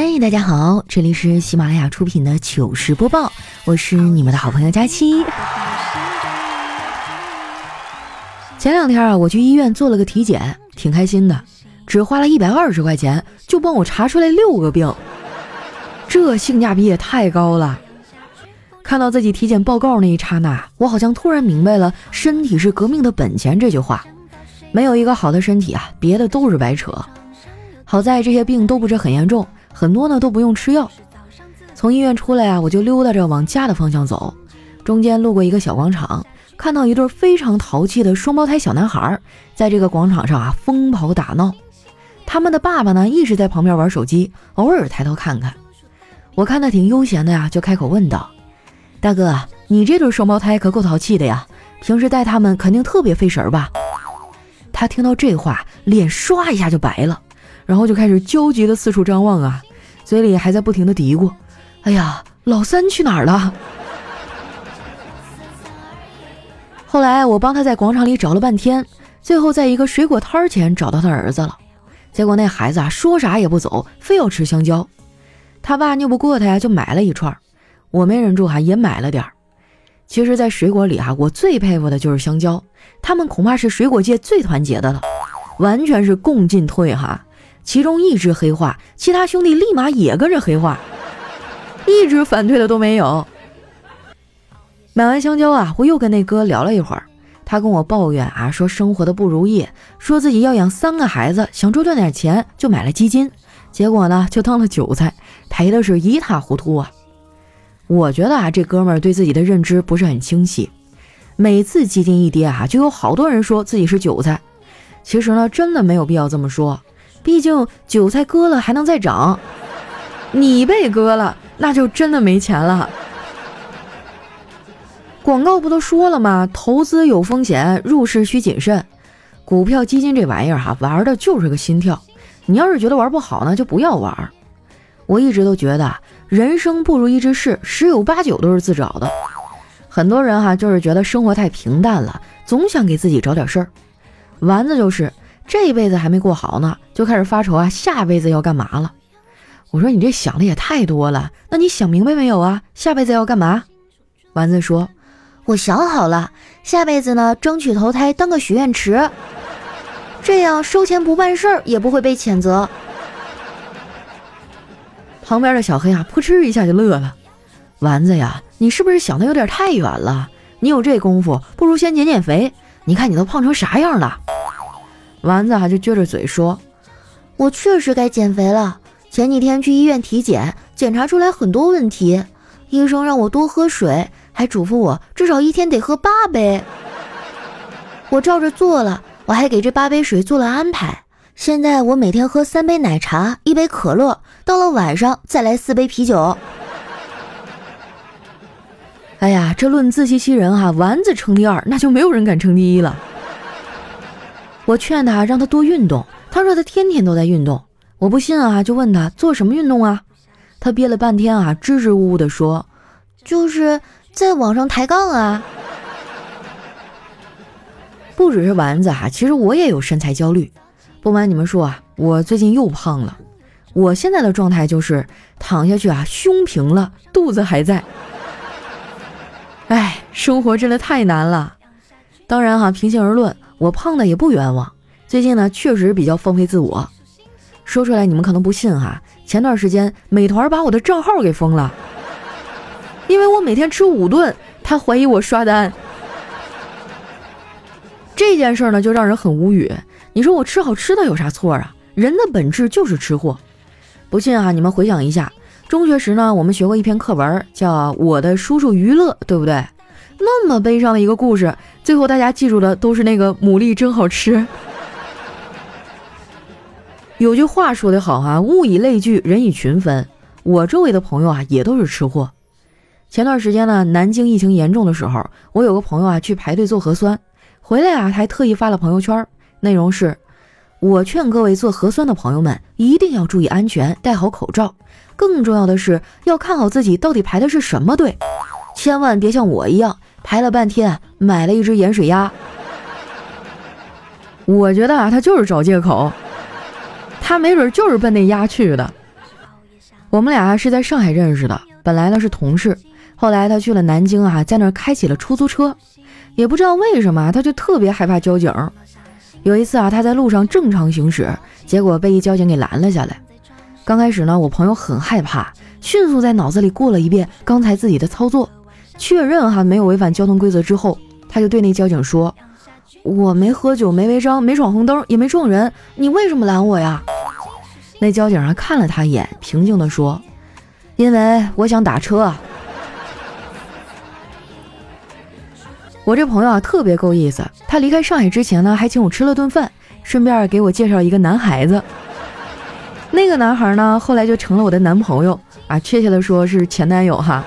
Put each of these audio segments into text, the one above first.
嗨，大家好，这里是喜马拉雅出品的糗事播报，我是你们的好朋友佳期。前两天啊，我去医院做了个体检，挺开心的，只花了一百二十块钱就帮我查出来六个病，这性价比也太高了。看到自己体检报告那一刹那，我好像突然明白了“身体是革命的本钱”这句话。没有一个好的身体啊，别的都是白扯。好在这些病都不是很严重。很多呢都不用吃药。从医院出来啊，我就溜达着往家的方向走。中间路过一个小广场，看到一对非常淘气的双胞胎小男孩，在这个广场上啊疯跑打闹。他们的爸爸呢一直在旁边玩手机，偶尔抬头看看。我看他挺悠闲的呀，就开口问道：“大哥，你这对双胞胎可够淘气的呀，平时带他们肯定特别费神吧？”他听到这话，脸唰一下就白了，然后就开始焦急的四处张望啊。嘴里还在不停的嘀咕：“哎呀，老三去哪儿了？”后来我帮他在广场里找了半天，最后在一个水果摊前找到他儿子了。结果那孩子啊说啥也不走，非要吃香蕉。他爸拗不过他呀，就买了一串。我没忍住哈，也买了点儿。其实，在水果里啊，我最佩服的就是香蕉，他们恐怕是水果界最团结的了，完全是共进退哈。其中一只黑化，其他兄弟立马也跟着黑化，一直反对的都没有。买完香蕉啊，我又跟那哥聊了一会儿，他跟我抱怨啊，说生活的不如意，说自己要养三个孩子，想多赚点钱，就买了基金，结果呢，就当了韭菜，赔的是一塌糊涂啊。我觉得啊，这哥们儿对自己的认知不是很清晰，每次基金一跌啊，就有好多人说自己是韭菜，其实呢，真的没有必要这么说。毕竟韭菜割了还能再长，你被割了那就真的没钱了。广告不都说了吗？投资有风险，入市需谨慎。股票基金这玩意儿哈，玩的就是个心跳。你要是觉得玩不好呢，就不要玩。我一直都觉得，人生不如意之事十有八九都是自找的。很多人哈，就是觉得生活太平淡了，总想给自己找点事儿。丸子就是。这一辈子还没过好呢，就开始发愁啊，下辈子要干嘛了？我说你这想的也太多了，那你想明白没有啊？下辈子要干嘛？丸子说：“我想好了，下辈子呢，争取投胎当个许愿池，这样收钱不办事儿也不会被谴责。”旁边的小黑啊，扑哧一下就乐了。丸子呀，你是不是想的有点太远了？你有这功夫，不如先减减肥。你看你都胖成啥样了？丸子还，就撅着嘴说：“我确实该减肥了。前几天去医院体检，检查出来很多问题，医生让我多喝水，还嘱咐我至少一天得喝八杯。我照着做了，我还给这八杯水做了安排。现在我每天喝三杯奶茶，一杯可乐，到了晚上再来四杯啤酒。哎呀，这论自欺欺人哈，丸子称第二，那就没有人敢称第一了。”我劝他让他多运动，他说他天天都在运动。我不信啊，就问他做什么运动啊？他憋了半天啊，支支吾吾的说：“就是在网上抬杠啊。”不只是丸子哈，其实我也有身材焦虑。不瞒你们说啊，我最近又胖了。我现在的状态就是躺下去啊，胸平了，肚子还在。哎，生活真的太难了。当然哈，平心而论。我胖的也不冤枉，最近呢确实比较放飞自我，说出来你们可能不信哈。前段时间美团把我的账号给封了，因为我每天吃五顿，他怀疑我刷单。这件事呢就让人很无语。你说我吃好吃的有啥错啊？人的本质就是吃货。不信啊，你们回想一下，中学时呢我们学过一篇课文叫《我的叔叔于乐》，对不对？那么悲伤的一个故事，最后大家记住的都是那个牡蛎真好吃。有句话说得好哈，物以类聚，人以群分。我周围的朋友啊，也都是吃货。前段时间呢，南京疫情严重的时候，我有个朋友啊，去排队做核酸，回来啊，还特意发了朋友圈，内容是：我劝各位做核酸的朋友们，一定要注意安全，戴好口罩。更重要的是，要看好自己到底排的是什么队，千万别像我一样。排了半天，买了一只盐水鸭。我觉得啊，他就是找借口，他没准就是奔那鸭去的。我们俩是在上海认识的，本来呢是同事，后来他去了南京啊，在那儿开起了出租车，也不知道为什么，他就特别害怕交警。有一次啊，他在路上正常行驶，结果被一交警给拦了下来。刚开始呢，我朋友很害怕，迅速在脑子里过了一遍刚才自己的操作，确认哈没有违反交通规则之后，他就对那交警说：“我没喝酒，没违章，没闯红灯，也没撞人，你为什么拦我呀？”那交警啊看了他一眼，平静地说：“因为我想打车。”我这朋友啊特别够意思，他离开上海之前呢，还请我吃了顿饭，顺便给我介绍一个男孩子。那个男孩呢，后来就成了我的男朋友啊，确切的说是前男友哈。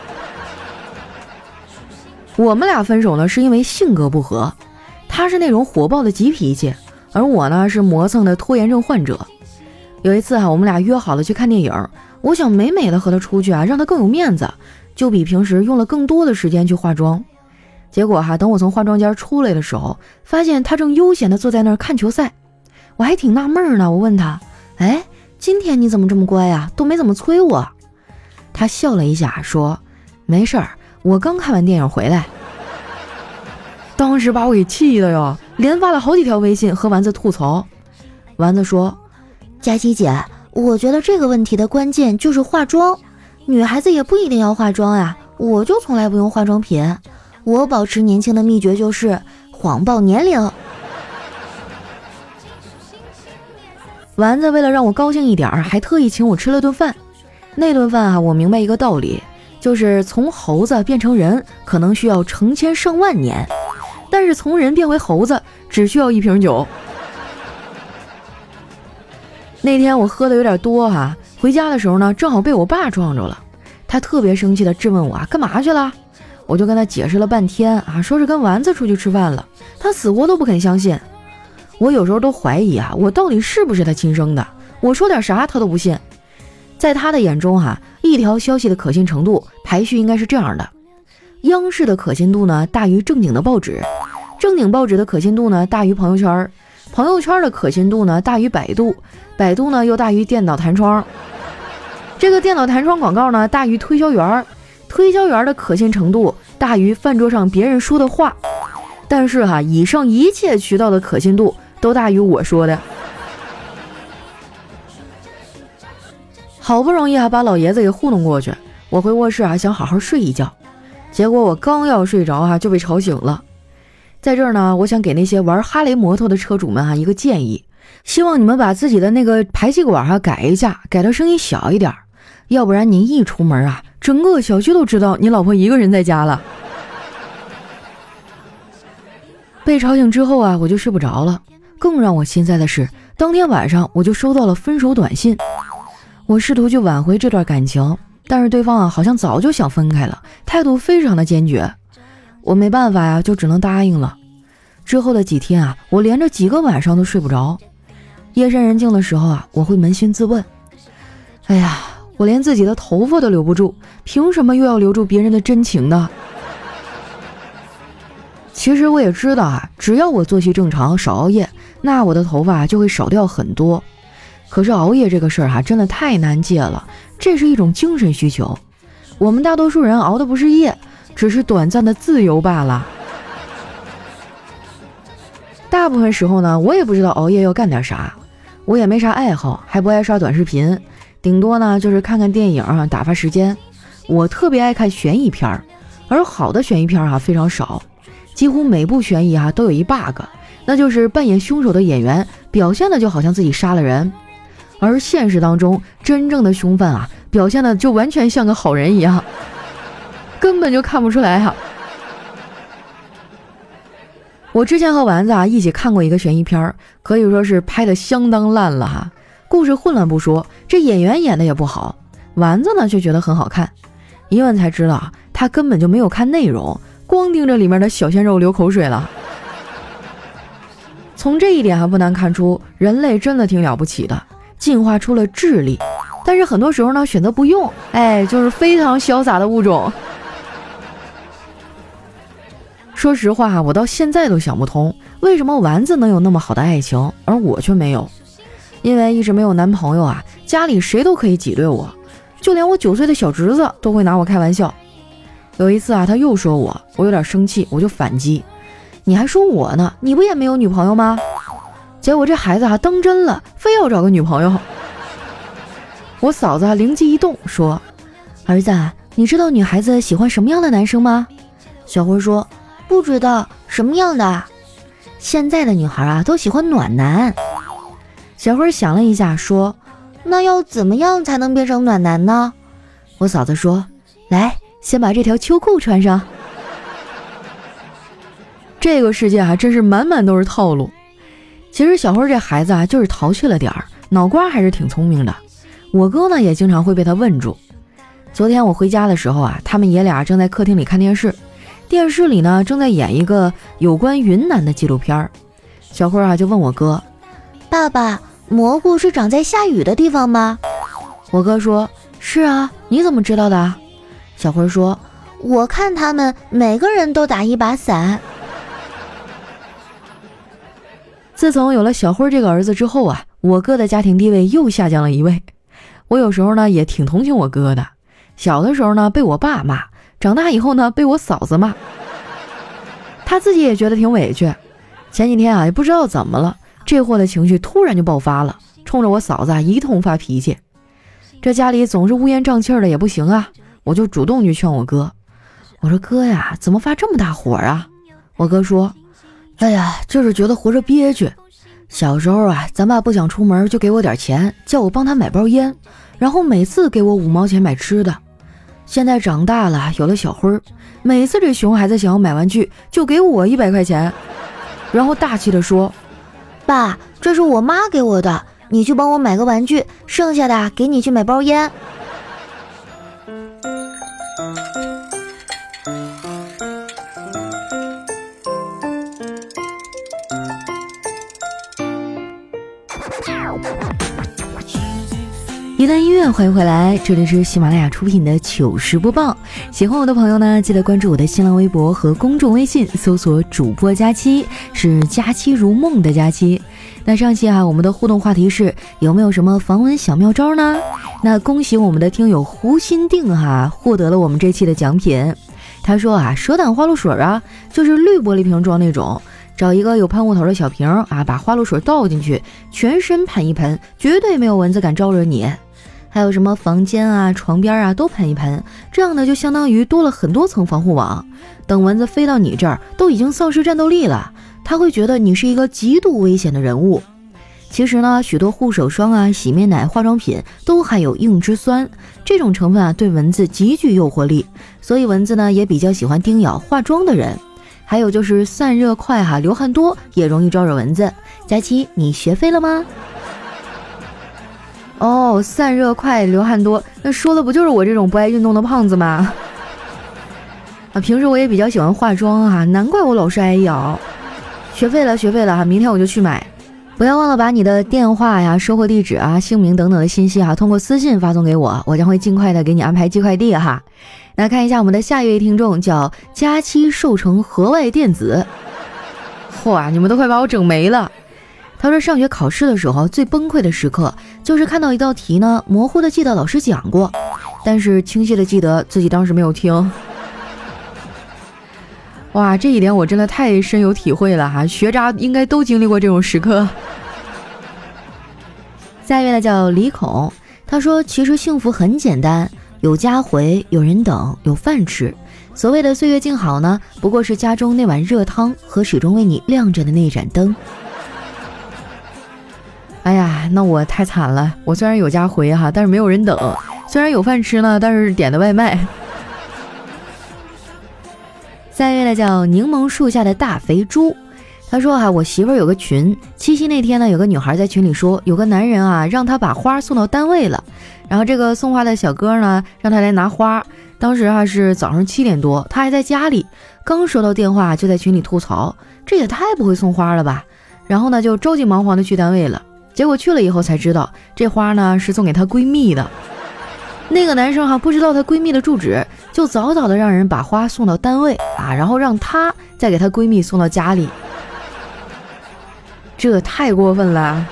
我们俩分手呢，是因为性格不合，他是那种火爆的急脾气，而我呢是磨蹭的拖延症患者。有一次啊，我们俩约好了去看电影，我想美美的和他出去啊，让他更有面子，就比平时用了更多的时间去化妆。结果哈，等我从化妆间出来的时候，发现他正悠闲的坐在那儿看球赛，我还挺纳闷呢。我问他，哎，今天你怎么这么乖呀？都没怎么催我。他笑了一下，说：“没事儿，我刚看完电影回来。”当时把我给气的哟，连发了好几条微信和丸子吐槽。丸子说。佳琪姐，我觉得这个问题的关键就是化妆，女孩子也不一定要化妆呀，我就从来不用化妆品，我保持年轻的秘诀就是谎报年龄。丸子为了让我高兴一点，还特意请我吃了顿饭。那顿饭啊，我明白一个道理，就是从猴子变成人可能需要成千上万年，但是从人变回猴子只需要一瓶酒。那天我喝的有点多哈，回家的时候呢，正好被我爸撞着了。他特别生气的质问我啊，干嘛去了？我就跟他解释了半天啊，说是跟丸子出去吃饭了。他死活都不肯相信。我有时候都怀疑啊，我到底是不是他亲生的？我说点啥他都不信。在他的眼中哈，一条消息的可信程度排序应该是这样的：央视的可信度呢大于正经的报纸，正经报纸的可信度呢大于朋友圈。朋友圈的可信度呢大于百度，百度呢又大于电脑弹窗，这个电脑弹窗广告呢大于推销员，推销员的可信程度大于饭桌上别人说的话，但是哈，以上一切渠道的可信度都大于我说的。好不容易啊把老爷子给糊弄过去，我回卧室啊想好好睡一觉，结果我刚要睡着啊就被吵醒了。在这儿呢，我想给那些玩哈雷摩托的车主们啊一个建议，希望你们把自己的那个排气管啊改一下，改到声音小一点，要不然你一出门啊，整个小区都知道你老婆一个人在家了。被吵醒之后啊，我就睡不着了。更让我心塞的是，当天晚上我就收到了分手短信。我试图去挽回这段感情，但是对方啊好像早就想分开了，态度非常的坚决。我没办法呀，就只能答应了。之后的几天啊，我连着几个晚上都睡不着。夜深人静的时候啊，我会扪心自问：哎呀，我连自己的头发都留不住，凭什么又要留住别人的真情呢？其实我也知道啊，只要我作息正常，少熬夜，那我的头发就会少掉很多。可是熬夜这个事儿哈，真的太难戒了，这是一种精神需求。我们大多数人熬的不是夜。只是短暂的自由罢了。大部分时候呢，我也不知道熬夜要干点啥，我也没啥爱好，还不爱刷短视频，顶多呢就是看看电影啊，打发时间。我特别爱看悬疑片儿，而好的悬疑片儿啊非常少，几乎每部悬疑啊都有一 bug，那就是扮演凶手的演员表现的就好像自己杀了人，而现实当中真正的凶犯啊表现的就完全像个好人一样。根本就看不出来哈！我之前和丸子啊一起看过一个悬疑片，可以说是拍的相当烂了哈。故事混乱不说，这演员演的也不好。丸子呢却觉得很好看，一问才知道他根本就没有看内容，光盯着里面的小鲜肉流口水了。从这一点还不难看出，人类真的挺了不起的，进化出了智力，但是很多时候呢选择不用，哎，就是非常潇洒的物种。说实话我到现在都想不通，为什么丸子能有那么好的爱情，而我却没有？因为一直没有男朋友啊，家里谁都可以挤兑我，就连我九岁的小侄子都会拿我开玩笑。有一次啊，他又说我，我有点生气，我就反击：“你还说我呢？你不也没有女朋友吗？”结果这孩子啊当真了，非要找个女朋友。我嫂子灵机一动说：“儿子，你知道女孩子喜欢什么样的男生吗？”小辉说：“不知道什么样的。现在的女孩啊都喜欢暖男。”小辉想了一下说：“那要怎么样才能变成暖男呢？”我嫂子说：“来，先把这条秋裤穿上。”这个世界还真是满满都是套路。其实小辉这孩子啊就是淘气了点儿，脑瓜还是挺聪明的。我哥呢也经常会被他问住。昨天我回家的时候啊，他们爷俩正在客厅里看电视，电视里呢正在演一个有关云南的纪录片儿。小辉啊就问我哥：“爸爸，蘑菇是长在下雨的地方吗？”我哥说：“是啊，你怎么知道的？”小辉说：“我看他们每个人都打一把伞。”自从有了小辉这个儿子之后啊，我哥的家庭地位又下降了一位。我有时候呢也挺同情我哥的，小的时候呢被我爸骂，长大以后呢被我嫂子骂，他自己也觉得挺委屈。前几天啊也不知道怎么了，这货的情绪突然就爆发了，冲着我嫂子啊一通发脾气。这家里总是乌烟瘴气的也不行啊，我就主动去劝我哥，我说哥呀，怎么发这么大火啊？我哥说，哎呀，就是觉得活着憋屈。小时候啊，咱爸不想出门，就给我点钱，叫我帮他买包烟，然后每次给我五毛钱买吃的。现在长大了，有了小辉儿，每次这熊孩子想要买玩具，就给我一百块钱，然后大气的说：“爸，这是我妈给我的，你去帮我买个玩具，剩下的给你去买包烟。”一段音乐，欢迎回来，这里是喜马拉雅出品的糗事播报。喜欢我的朋友呢，记得关注我的新浪微博和公众微信，搜索主播佳期，是佳期如梦的佳期。那上期啊，我们的互动话题是有没有什么防蚊小妙招呢？那恭喜我们的听友胡心定哈，获得了我们这期的奖品。他说啊，蛇胆花露水啊，就是绿玻璃瓶装那种。找一个有喷雾头的小瓶啊，把花露水倒进去，全身喷一喷，绝对没有蚊子敢招惹你。还有什么房间啊、床边啊都喷一喷，这样呢就相当于多了很多层防护网。等蚊子飞到你这儿，都已经丧失战斗力了，他会觉得你是一个极度危险的人物。其实呢，许多护手霜啊、洗面奶、化妆品都含有硬脂酸，这种成分啊对蚊子极具诱惑力，所以蚊子呢也比较喜欢叮咬化妆的人。还有就是散热快哈，流汗多也容易招惹蚊子。佳期，你学废了吗？哦，散热快，流汗多，那说的不就是我这种不爱运动的胖子吗？啊，平时我也比较喜欢化妆哈，难怪我老是挨咬。学废了，学废了哈，明天我就去买。不要忘了把你的电话呀、收货地址啊、姓名等等的信息哈，通过私信发送给我，我将会尽快的给你安排寄快递哈。来看一下我们的下一位听众，叫佳期寿成河外电子。哇，你们都快把我整没了。他说上学考试的时候最崩溃的时刻，就是看到一道题呢，模糊的记得老师讲过，但是清晰的记得自己当时没有听。哇，这一点我真的太深有体会了哈，学渣应该都经历过这种时刻。下一位呢叫李孔，他说其实幸福很简单。有家回，有人等，有饭吃。所谓的岁月静好呢，不过是家中那碗热汤和始终为你亮着的那盏灯。哎呀，那我太惨了。我虽然有家回哈，但是没有人等；虽然有饭吃呢，但是点的外卖。下一位呢叫柠檬树下的大肥猪，他说哈，我媳妇儿有个群，七夕那天呢，有个女孩在群里说，有个男人啊，让她把花送到单位了。然后这个送花的小哥呢，让他来拿花。当时啊是早上七点多，他还在家里，刚收到电话就在群里吐槽，这也太不会送花了吧。然后呢就着急忙慌的去单位了，结果去了以后才知道，这花呢是送给她闺蜜的。那个男生哈不知道她闺蜜的住址，就早早的让人把花送到单位啊，然后让她再给她闺蜜送到家里，这太过分了。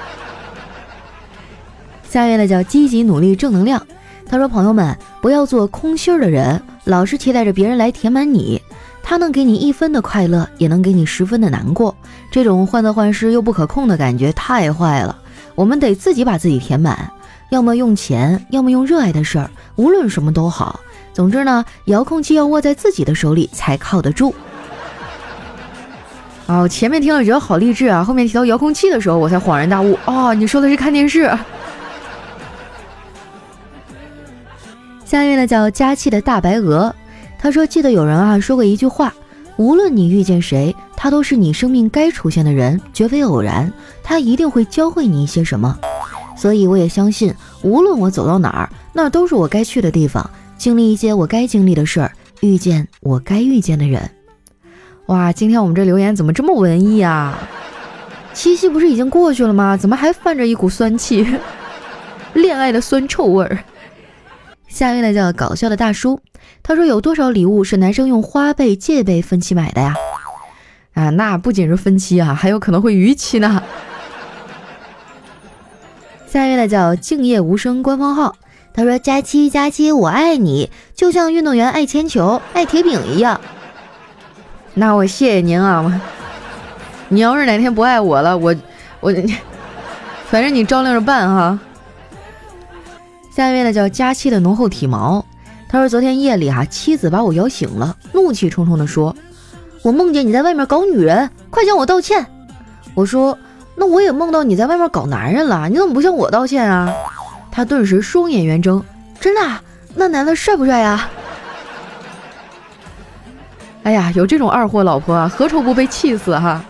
下一位呢叫积极努力正能量，他说：“朋友们，不要做空心儿的人，老是期待着别人来填满你。他能给你一分的快乐，也能给你十分的难过。这种患得患失又不可控的感觉太坏了。我们得自己把自己填满，要么用钱，要么用热爱的事儿，无论什么都好。总之呢，遥控器要握在自己的手里才靠得住。”哦，前面听了觉得好励志啊，后面提到遥控器的时候，我才恍然大悟。哦，你说的是看电视。下一位呢叫佳期的大白鹅，他说记得有人啊说过一句话，无论你遇见谁，他都是你生命该出现的人，绝非偶然，他一定会教会你一些什么。所以我也相信，无论我走到哪儿，那都是我该去的地方，经历一些我该经历的事儿，遇见我该遇见的人。哇，今天我们这留言怎么这么文艺啊？七夕不是已经过去了吗？怎么还泛着一股酸气？恋爱的酸臭味儿。下一位呢叫搞笑的大叔，他说有多少礼物是男生用花呗、借呗分期买的呀？啊，那不仅是分期啊，还有可能会逾期呢。下一位呢叫静夜无声官方号，他说佳期佳期我爱你，就像运动员爱铅球、爱铁饼一样。那我谢谢您啊！你要是哪天不爱我了，我我，反正你照亮着办哈。下一位呢叫佳期的浓厚体毛，他说昨天夜里啊，妻子把我摇醒了，怒气冲冲的说：“我梦见你在外面搞女人，快向我道歉。”我说：“那我也梦到你在外面搞男人了，你怎么不向我道歉啊？”他顿时双眼圆睁：“真的？那男的帅不帅呀？”哎呀，有这种二货老婆啊，何愁不被气死哈？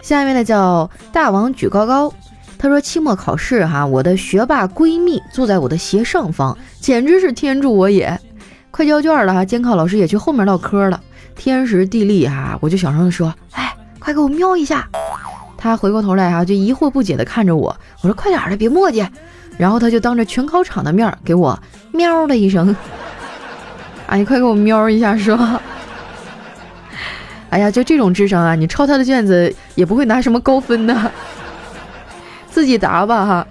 下面呢叫大王举高高，他说期末考试哈，我的学霸闺蜜坐在我的斜上方，简直是天助我也！快交卷了哈，监考老师也去后面唠嗑了，天时地利哈，我就小声的说，哎，快给我瞄一下。他回过头来哈，就疑惑不解的看着我，我说快点的，别墨迹。然后他就当着全考场的面给我喵的一声。哎，你快给我瞄一下，说。哎呀，就这种智商啊，你抄他的卷子也不会拿什么高分的，自己答吧哈。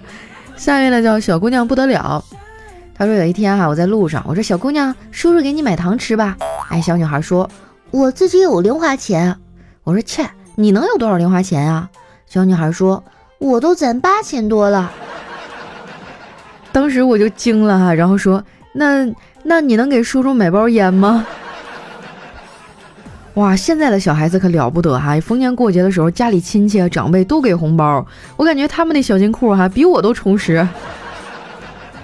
下面呢叫小姑娘不得了，她说有一天哈，我在路上，我说小姑娘，叔叔给你买糖吃吧。哎，小女孩说，我自己有零花钱。我说切，你能有多少零花钱啊？小女孩说，我都攒八千多了。当时我就惊了哈，然后说那。那你能给叔叔买包烟吗？哇，现在的小孩子可了不得哈！逢年过节的时候，家里亲戚啊长辈都给红包，我感觉他们的小金库哈比我都充实。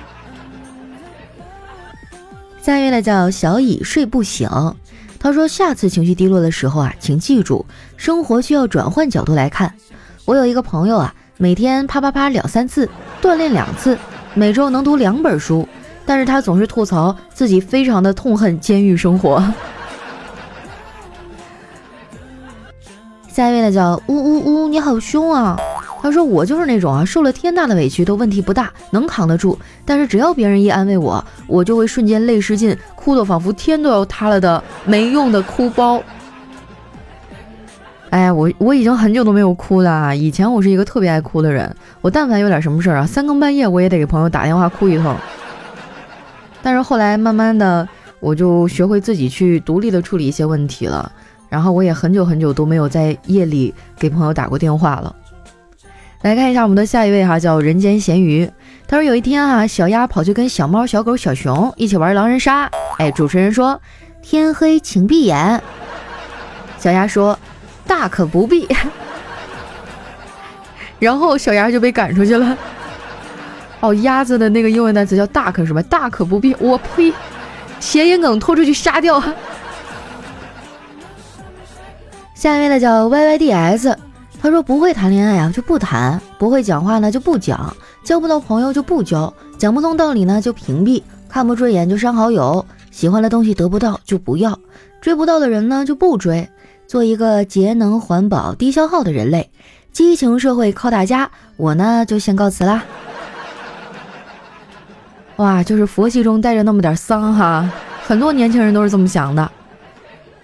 下一位呢叫小乙睡不醒，他说下次情绪低落的时候啊，请记住，生活需要转换角度来看。我有一个朋友啊，每天啪啪啪两三次，锻炼两次，每周能读两本书。但是他总是吐槽自己非常的痛恨监狱生活。下一位呢叫呜呜呜，你好凶啊！他说我就是那种啊，受了天大的委屈都问题不大，能扛得住。但是只要别人一安慰我，我就会瞬间泪失禁，哭得仿佛天都要塌了的没用的哭包。哎，我我已经很久都没有哭了啊。以前我是一个特别爱哭的人，我但凡有点什么事儿啊，三更半夜我也得给朋友打电话哭一通。但是后来慢慢的，我就学会自己去独立的处理一些问题了。然后我也很久很久都没有在夜里给朋友打过电话了。来看一下我们的下一位哈，叫人间咸鱼。他说有一天啊，小鸭跑去跟小猫、小狗、小熊一起玩狼人杀。哎，主持人说天黑请闭眼。小鸭说大可不必。然后小鸭就被赶出去了。哦，鸭子的那个英文单词叫 duck 是吧？大可不必。我呸！谐音梗拖出去杀掉。下一位呢叫 yyds，他说不会谈恋爱啊就不谈，不会讲话呢就不讲，交不到朋友就不交，讲不通道理呢就屏蔽，看不顺眼就删好友，喜欢的东西得不到就不要，追不到的人呢就不追，做一个节能环保、低消耗的人类。激情社会靠大家，我呢就先告辞啦。哇，就是佛系中带着那么点丧哈，很多年轻人都是这么想的。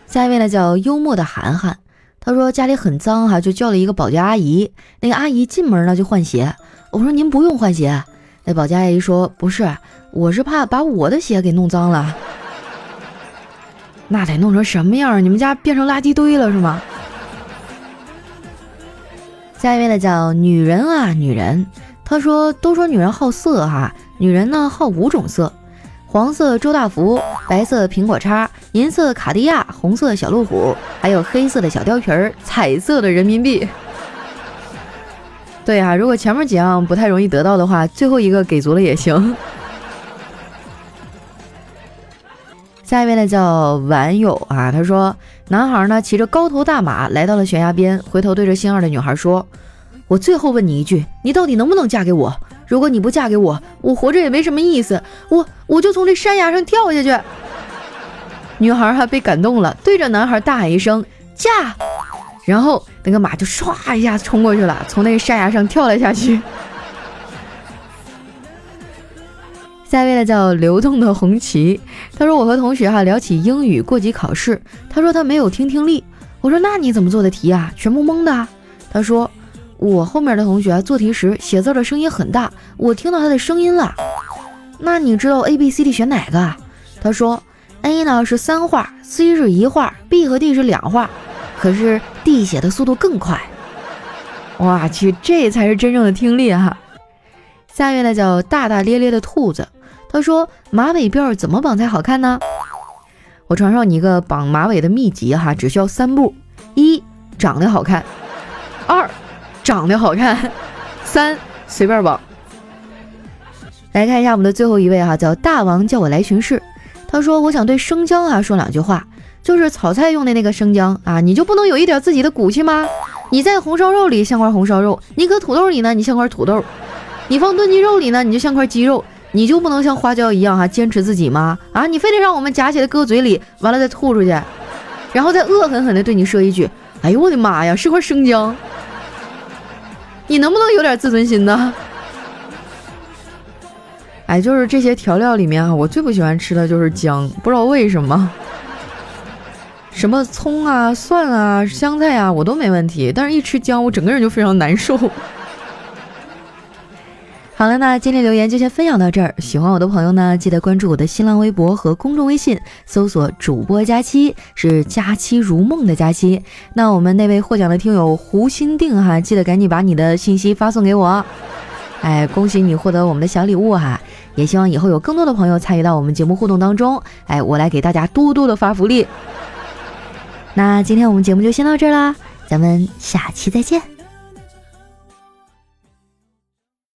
下一位呢叫幽默的涵涵，他说家里很脏哈，就叫了一个保洁阿姨。那个阿姨进门呢就换鞋，我说您不用换鞋，那保洁阿姨说：“不是，我是怕把我的鞋给弄脏了。那得弄成什么样？你们家变成垃圾堆了是吗？”下一位呢叫女人啊女人，她说：“都说女人好色哈，女人呢好五种色。”黄色周大福，白色苹果叉，银色卡地亚，红色小路虎，还有黑色的小貂皮儿，彩色的人民币。对啊，如果前面几样不太容易得到的话，最后一个给足了也行。下一位呢叫网友啊，他说，男孩呢骑着高头大马来到了悬崖边，回头对着心爱的女孩说：“我最后问你一句，你到底能不能嫁给我？”如果你不嫁给我，我活着也没什么意思。我我就从这山崖上跳下去。女孩还被感动了，对着男孩大喊一声“嫁”，然后那个马就唰一下子冲过去了，从那个山崖上跳了下去。下一位呢叫流动的红旗，他说我和同学哈聊起英语过级考试，他说他没有听听力，我说那你怎么做的题啊？全部蒙的。他说。我后面的同学做题时写字的声音很大，我听到他的声音了。那你知道 A B C D 选哪个？他说 A 呢是三画，C 是一画，B 和 D 是两画，可是 D 写的速度更快。哇去，这才是真正的听力哈。下一位呢叫大大咧咧的兔子，他说马尾辫怎么绑才好看呢？我传授你一个绑马尾的秘籍哈，只需要三步：一长得好看，二。长得好看，三随便绑。来看一下我们的最后一位哈，叫大王叫我来巡视。他说：“我想对生姜啊说两句话，就是炒菜用的那个生姜啊，你就不能有一点自己的骨气吗？你在红烧肉里像块红烧肉，你搁土豆里呢，你像块土豆，你放炖鸡肉里呢，你就像块鸡肉，你就不能像花椒一样哈，坚持自己吗？啊，你非得让我们夹起来搁嘴里，完了再吐出去，然后再恶狠狠地对你说一句：哎呦我的妈呀，是块生姜。”你能不能有点自尊心呢？哎，就是这些调料里面啊，我最不喜欢吃的就是姜，不知道为什么。什么葱啊、蒜啊、香菜啊，我都没问题，但是一吃姜，我整个人就非常难受。好了，那今天留言就先分享到这儿。喜欢我的朋友呢，记得关注我的新浪微博和公众微信，搜索“主播佳期”，是“佳期如梦”的佳期。那我们那位获奖的听友胡心定哈，记得赶紧把你的信息发送给我。哎，恭喜你获得我们的小礼物哈！也希望以后有更多的朋友参与到我们节目互动当中。哎，我来给大家多多的发福利。那今天我们节目就先到这儿啦，咱们下期再见。